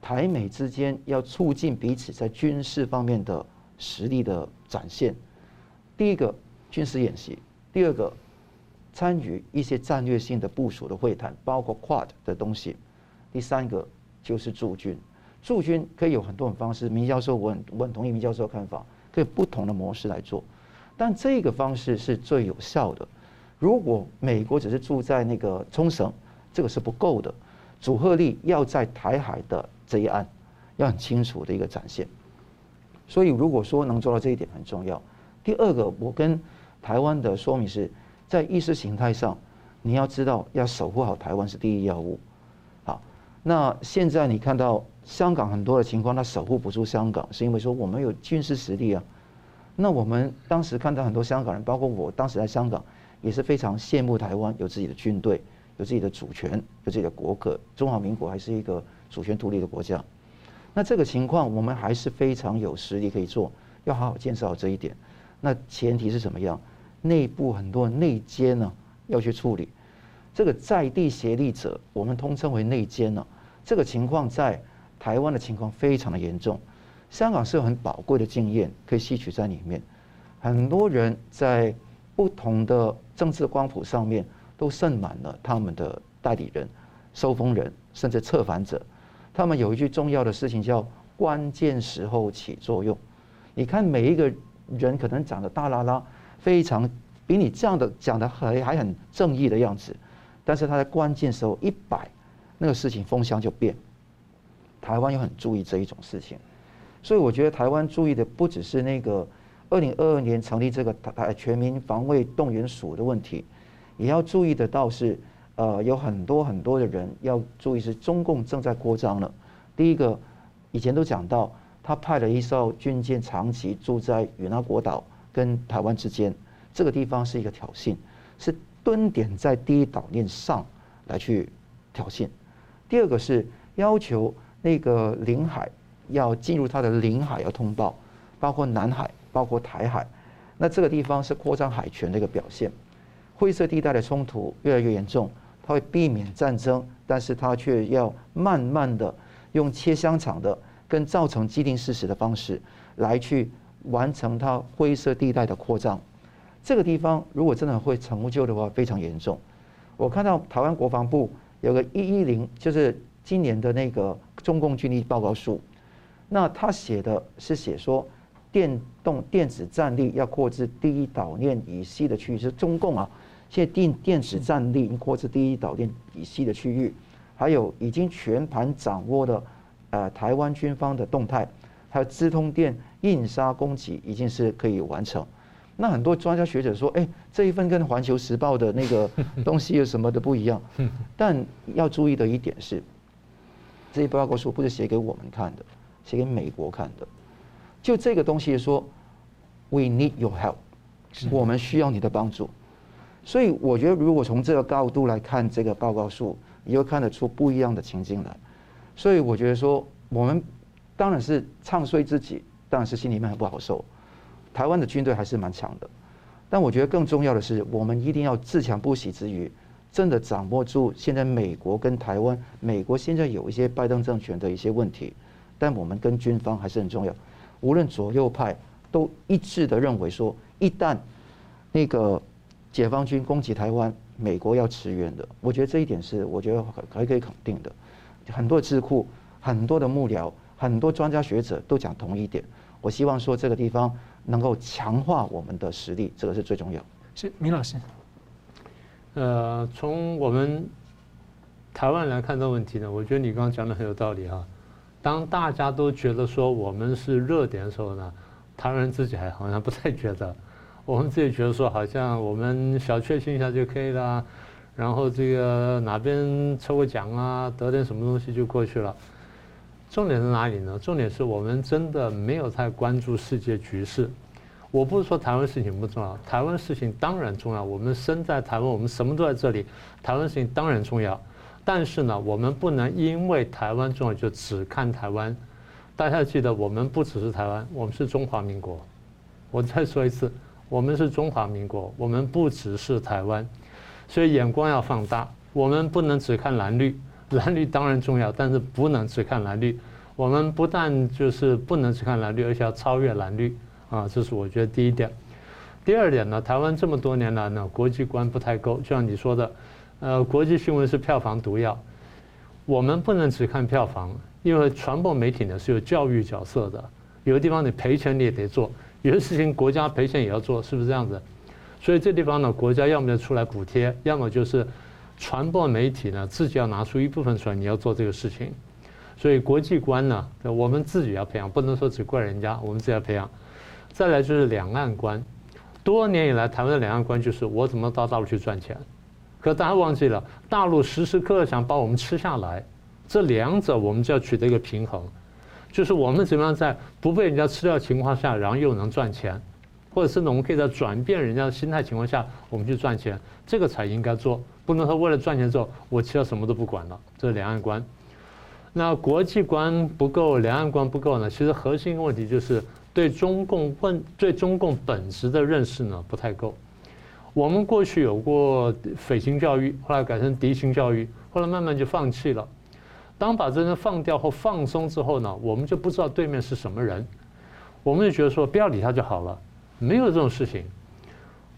台美之间要促进彼此在军事方面的实力的展现。第一个军事演习，第二个参与一些战略性的部署的会谈，包括 Quad 的东西。第三个就是驻军，驻军可以有很多种方式。明教授，我很我很同意明教授的看法，可以不同的模式来做，但这个方式是最有效的。如果美国只是住在那个冲绳，这个是不够的，阻吓力要在台海的这一岸，要很清楚的一个展现。所以如果说能做到这一点很重要。第二个，我跟台湾的说明是，在意识形态上，你要知道要守护好台湾是第一要务。好，那现在你看到香港很多的情况，它守护不住香港，是因为说我们有军事实力啊。那我们当时看到很多香港人，包括我当时在香港。也是非常羡慕台湾有自己的军队，有自己的主权，有自己的国格。中华民国还是一个主权独立的国家。那这个情况，我们还是非常有实力可以做，要好好建设好这一点。那前提是怎么样？内部很多内奸呢，要去处理。这个在地协力者，我们通称为内奸呢。这个情况在台湾的情况非常的严重。香港是有很宝贵的经验可以吸取在里面。很多人在。不同的政治光谱上面都渗满了他们的代理人、收风人，甚至策反者。他们有一句重要的事情叫“关键时候起作用”。你看每一个人可能长得大啦啦，非常比你这样的讲的还还很正义的样子，但是他在关键时候一摆，那个事情风向就变。台湾又很注意这一种事情，所以我觉得台湾注意的不只是那个二零二二年成立这个台台全民防卫动员署的问题，也要注意的倒是。呃，有很多很多的人要注意，是中共正在扩张了。第一个，以前都讲到，他派了一艘军舰长期驻在与那国岛跟台湾之间，这个地方是一个挑衅，是蹲点在第一岛链上来去挑衅。第二个是要求那个领海要进入它的领海要通报，包括南海，包括台海，那这个地方是扩张海权的一个表现。灰色地带的冲突越来越严重。它会避免战争，但是它却要慢慢的用切香肠的跟造成既定事实的方式来去完成它灰色地带的扩张。这个地方如果真的会成就的话，非常严重。我看到台湾国防部有个一一零，就是今年的那个中共军力报告书，那他写的是写说电动电子战力要扩至第一岛链以西的区域，是中共啊。现在电电子战力已经扩至第一岛链以西的区域，还有已经全盘掌握的呃台湾军方的动态，还有资通电印刷供给已经是可以完成。那很多专家学者说，哎，这一份跟《环球时报》的那个 (laughs) 东西有什么的不一样？但要注意的一点是，这些报告书不是写给我们看的，写给美国看的。就这个东西说，We need your help，我们需要你的帮助。所以我觉得，如果从这个高度来看这个报告书，你会看得出不一样的情境来。所以我觉得说，我们当然是唱衰自己，当然是心里面很不好受。台湾的军队还是蛮强的，但我觉得更重要的是，我们一定要自强不息之余，真的掌握住现在美国跟台湾，美国现在有一些拜登政权的一些问题，但我们跟军方还是很重要。无论左右派都一致的认为说，一旦那个。解放军攻击台湾，美国要驰援的。我觉得这一点是我觉得还可以肯定的。很多智库、很多的幕僚、很多专家学者都讲同一点。我希望说这个地方能够强化我们的实力，这个是最重要。
是明老师。
呃，从我们台湾来看这个问题呢，我觉得你刚刚讲的很有道理哈。当大家都觉得说我们是热点的时候呢，台湾人自己还好像不太觉得。(laughs) 我们自己觉得说，好像我们小确幸一下就可以了，然后这个哪边抽个奖啊，得点什么东西就过去了。重点在哪里呢？重点是我们真的没有太关注世界局势。我不是说台湾事情不重要，台湾事情当然重要。我们身在台湾，我们什么都在这里，台湾事情当然重要。但是呢，我们不能因为台湾重要就只看台湾。大家记得，我们不只是台湾，我们是中华民国。我再说一次。我们是中华民国，我们不只是台湾，所以眼光要放大。我们不能只看蓝绿，(laughs) 蓝绿当然重要，但是不能只看蓝绿。我们不但就是不能只看蓝绿，而且要超越蓝绿啊！这是我觉得第一点。第二点呢，台湾这么多年来呢，国际观不太够，就像你说的，呃，国际新闻是票房毒药。我们不能只看票房，因为传播媒体呢是有教育角色的，有的地方你赔钱你也得做。有些事情国家赔钱也要做，是不是这样子？所以这地方呢，国家要么就出来补贴，要么就是传播媒体呢自己要拿出一部分出来，你要做这个事情。所以国际观呢，我们自己要培养，不能说只怪人家，我们自己要培养。再来就是两岸观，多年以来台湾的两岸观就是我怎么到大陆去赚钱，可大家忘记了，大陆时时刻刻想把我们吃下来，这两者我们就要取得一个平衡。就是我们怎么样在不被人家吃掉的情况下，然后又能赚钱，或者是呢，我们可以在转变人家的心态情况下，我们去赚钱，这个才应该做，不能说为了赚钱之后，我其他什么都不管了。这是两岸观。那国际观不够，两岸观不够呢？其实核心问题就是对中共问对中共本质的认识呢不太够。我们过去有过匪情教育，后来改成敌情教育，后来慢慢就放弃了。当把这人放掉或放松之后呢，我们就不知道对面是什么人，我们就觉得说不要理他就好了，没有这种事情。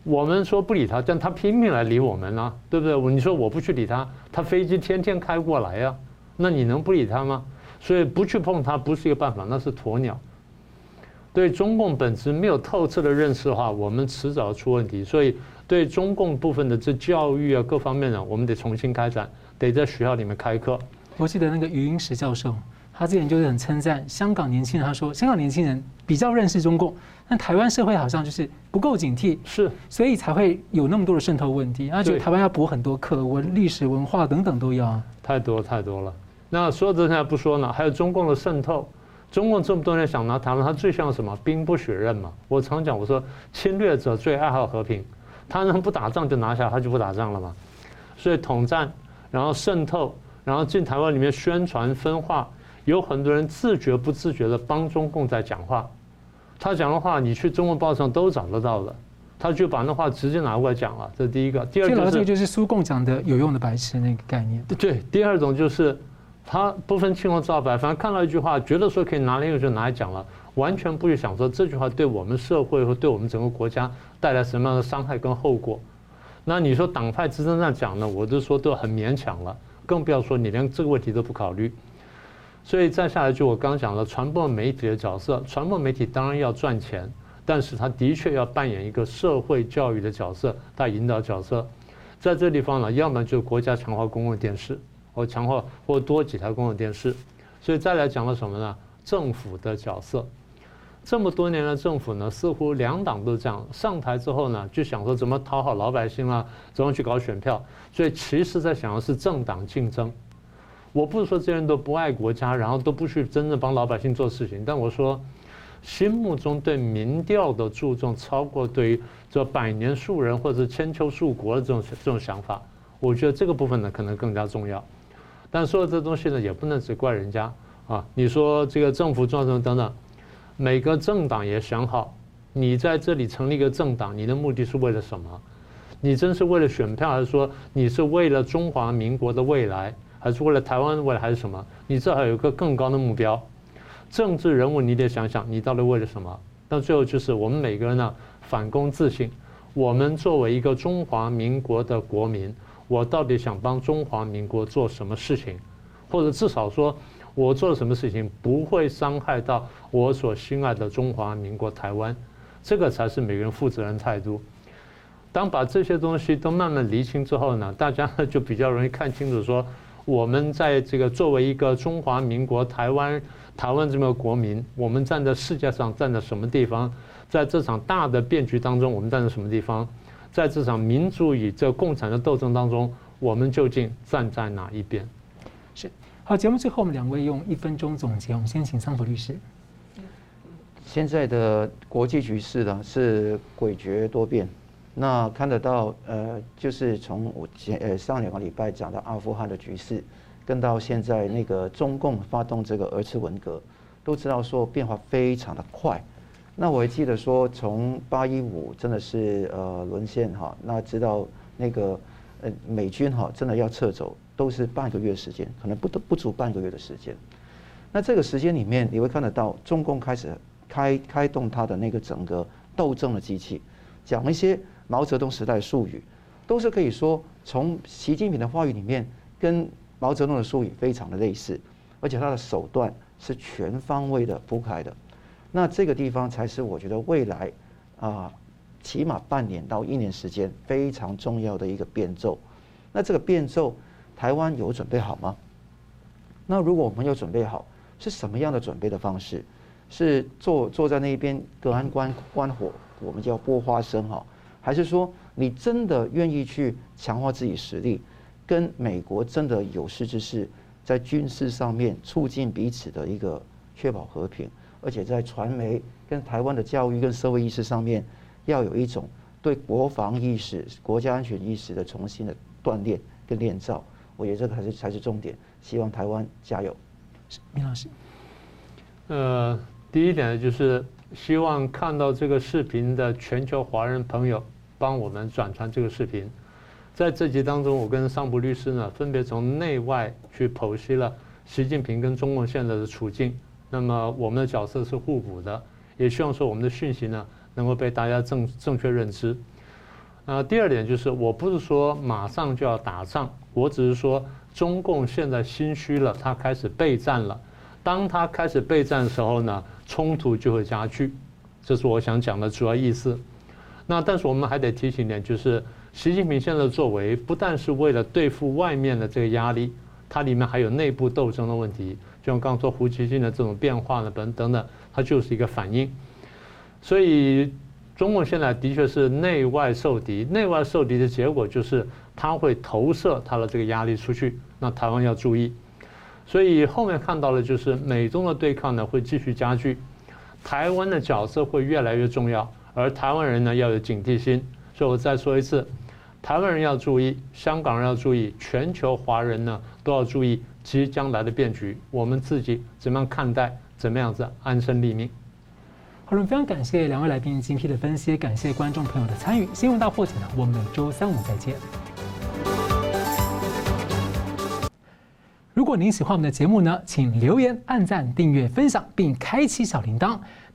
我们说不理他，但他拼命来理我们呢、对不对？你说我不去理他，他飞机天天开过来呀、啊，那你能不理他吗？所以不去碰他不是一个办法，那是鸵鸟。对中共本质没有透彻的认识的话，我们迟早出问题。所以对中共部分的这教育啊各方面呢，我们得重新开展，得在学校里面开课。
我记得那个余英时教授，他之前就是很称赞香港年轻人，他说香港年轻人比较认识中共。但台湾社会好像就是不够警惕，
是，
所以才会有那么多的渗透问题。而且台湾要补很多课，文历史文化等等都要。
太多太多了。那说这些不说呢，还有中共的渗透。中共这么多年想拿台湾，他最像什么？兵不血刃嘛。我常讲，我说侵略者最爱好和平，他能不打仗就拿下，他就不打仗了嘛。所以统战，然后渗透，然后进台湾里面宣传分化，有很多人自觉不自觉的帮中共在讲话。他讲的话，你去中文报上都找得到的。他就把那话直接拿过来讲了，这是第一个。第二个
这个就是苏共讲的有用的白痴那个概念。
对，第二种就是他不分青红皂白，反正看到一句话，觉得说可以拿来用就拿来讲了，完全不去想说这句话对我们社会或对我们整个国家带来什么样的伤害跟后果。那你说党派之争上讲呢，我就说都很勉强了，更不要说你连这个问题都不考虑。所以再下来就我刚讲了，传播媒体的角色，传播媒体当然要赚钱，但是他的确要扮演一个社会教育的角色，带引导角色。在这地方呢，要么就国家强化公共电视，或强化或多几台公共电视。所以再来讲了什么呢？政府的角色。这么多年的政府呢，似乎两党都这样，上台之后呢，就想说怎么讨好老百姓啊，怎么去搞选票。所以其实在想的是政党竞争。我不是说这些人都不爱国家，然后都不去真正帮老百姓做事情，但我说，心目中对民调的注重超过对于这百年树人或者千秋树国的这种这种想法，我觉得这个部分呢可能更加重要。但说的这东西呢，也不能只怪人家啊。你说这个政府做什么等等，每个政党也想好，你在这里成立一个政党，你的目的是为了什么？你真是为了选票，还是说你是为了中华民国的未来？还是为了台湾的未来还是什么？你至少有一个更高的目标。政治人物你得想想，你到底为了什么？到最后就是我们每个人呢，反躬自省。我们作为一个中华民国的国民，我到底想帮中华民国做什么事情？或者至少说，我做了什么事情不会伤害到我所心爱的中华民国台湾？这个才是每个人负责任态度。当把这些东西都慢慢厘清之后呢，大家就比较容易看清楚说。我们在这个作为一个中华民国台湾台湾这么个国民，我们站在世界上站在什么地方？在这场大的变局当中，我们站在什么地方？在这场民主与这共产的斗争当中，我们究竟站在哪一边？
是。好，节目最后我们两位用一分钟总结。我们先请桑普律师。
现在的国际局势呢是诡谲多变。那看得到，呃，就是从我前呃上两个礼拜讲到阿富汗的局势，跟到现在那个中共发动这个二次文革，都知道说变化非常的快。那我还记得说，从八一五真的是呃沦陷哈，那知道那个呃美军哈真的要撤走，都是半个月时间，可能不都不足半个月的时间。那这个时间里面，你会看得到中共开始开开动他的那个整个斗争的机器，讲一些。毛泽东时代的术语，都是可以说从习近平的话语里面跟毛泽东的术语非常的类似，而且他的手段是全方位的铺开的。那这个地方才是我觉得未来啊，起码半年到一年时间非常重要的一个变奏。那这个变奏，台湾有准备好吗？那如果我们有准备好，是什么样的准备的方式？是坐坐在那边隔岸观观火，我们叫剥花生哈？还是说，你真的愿意去强化自己实力，跟美国真的有识之士，在军事上面促进彼此的一个确保和平，而且在传媒跟台湾的教育跟社会意识上面，要有一种对国防意识、国家安全意识的重新的锻炼跟炼造。我觉得这个才是才是重点。希望台湾加油。
明老师，
呃，第一点呢就是希望看到这个视频的全球华人朋友。帮我们转传这个视频，在这集当中，我跟桑普律师呢，分别从内外去剖析了习近平跟中共现在的处境。那么我们的角色是互补的，也希望说我们的讯息呢，能够被大家正正确认知。呃，第二点就是，我不是说马上就要打仗，我只是说中共现在心虚了，他开始备战了。当他开始备战的时候呢，冲突就会加剧，这是我想讲的主要意思。那但是我们还得提醒一点，就是习近平现在作为，不但是为了对付外面的这个压力，它里面还有内部斗争的问题。就像刚说胡锡进的这种变化呢，等等等，它就是一个反应。所以中共现在的确是内外受敌，内外受敌的结果就是它会投射它的这个压力出去。那台湾要注意。所以后面看到的就是美中的对抗呢会继续加剧，台湾的角色会越来越重要，而台湾人呢要有警惕心。所以我再说一次，台湾人要注意，香港人要注意，全球华人呢都要注意即将来的变局，我们自己怎么样看待，怎么样子安身立命。
好了，非常感谢两位来宾精辟的分析，感谢观众朋友的参与。新闻大破解呢，我们每周三五再见。如果您喜欢我们的节目呢，请留言、按赞、订阅、分享，并开启小铃铛。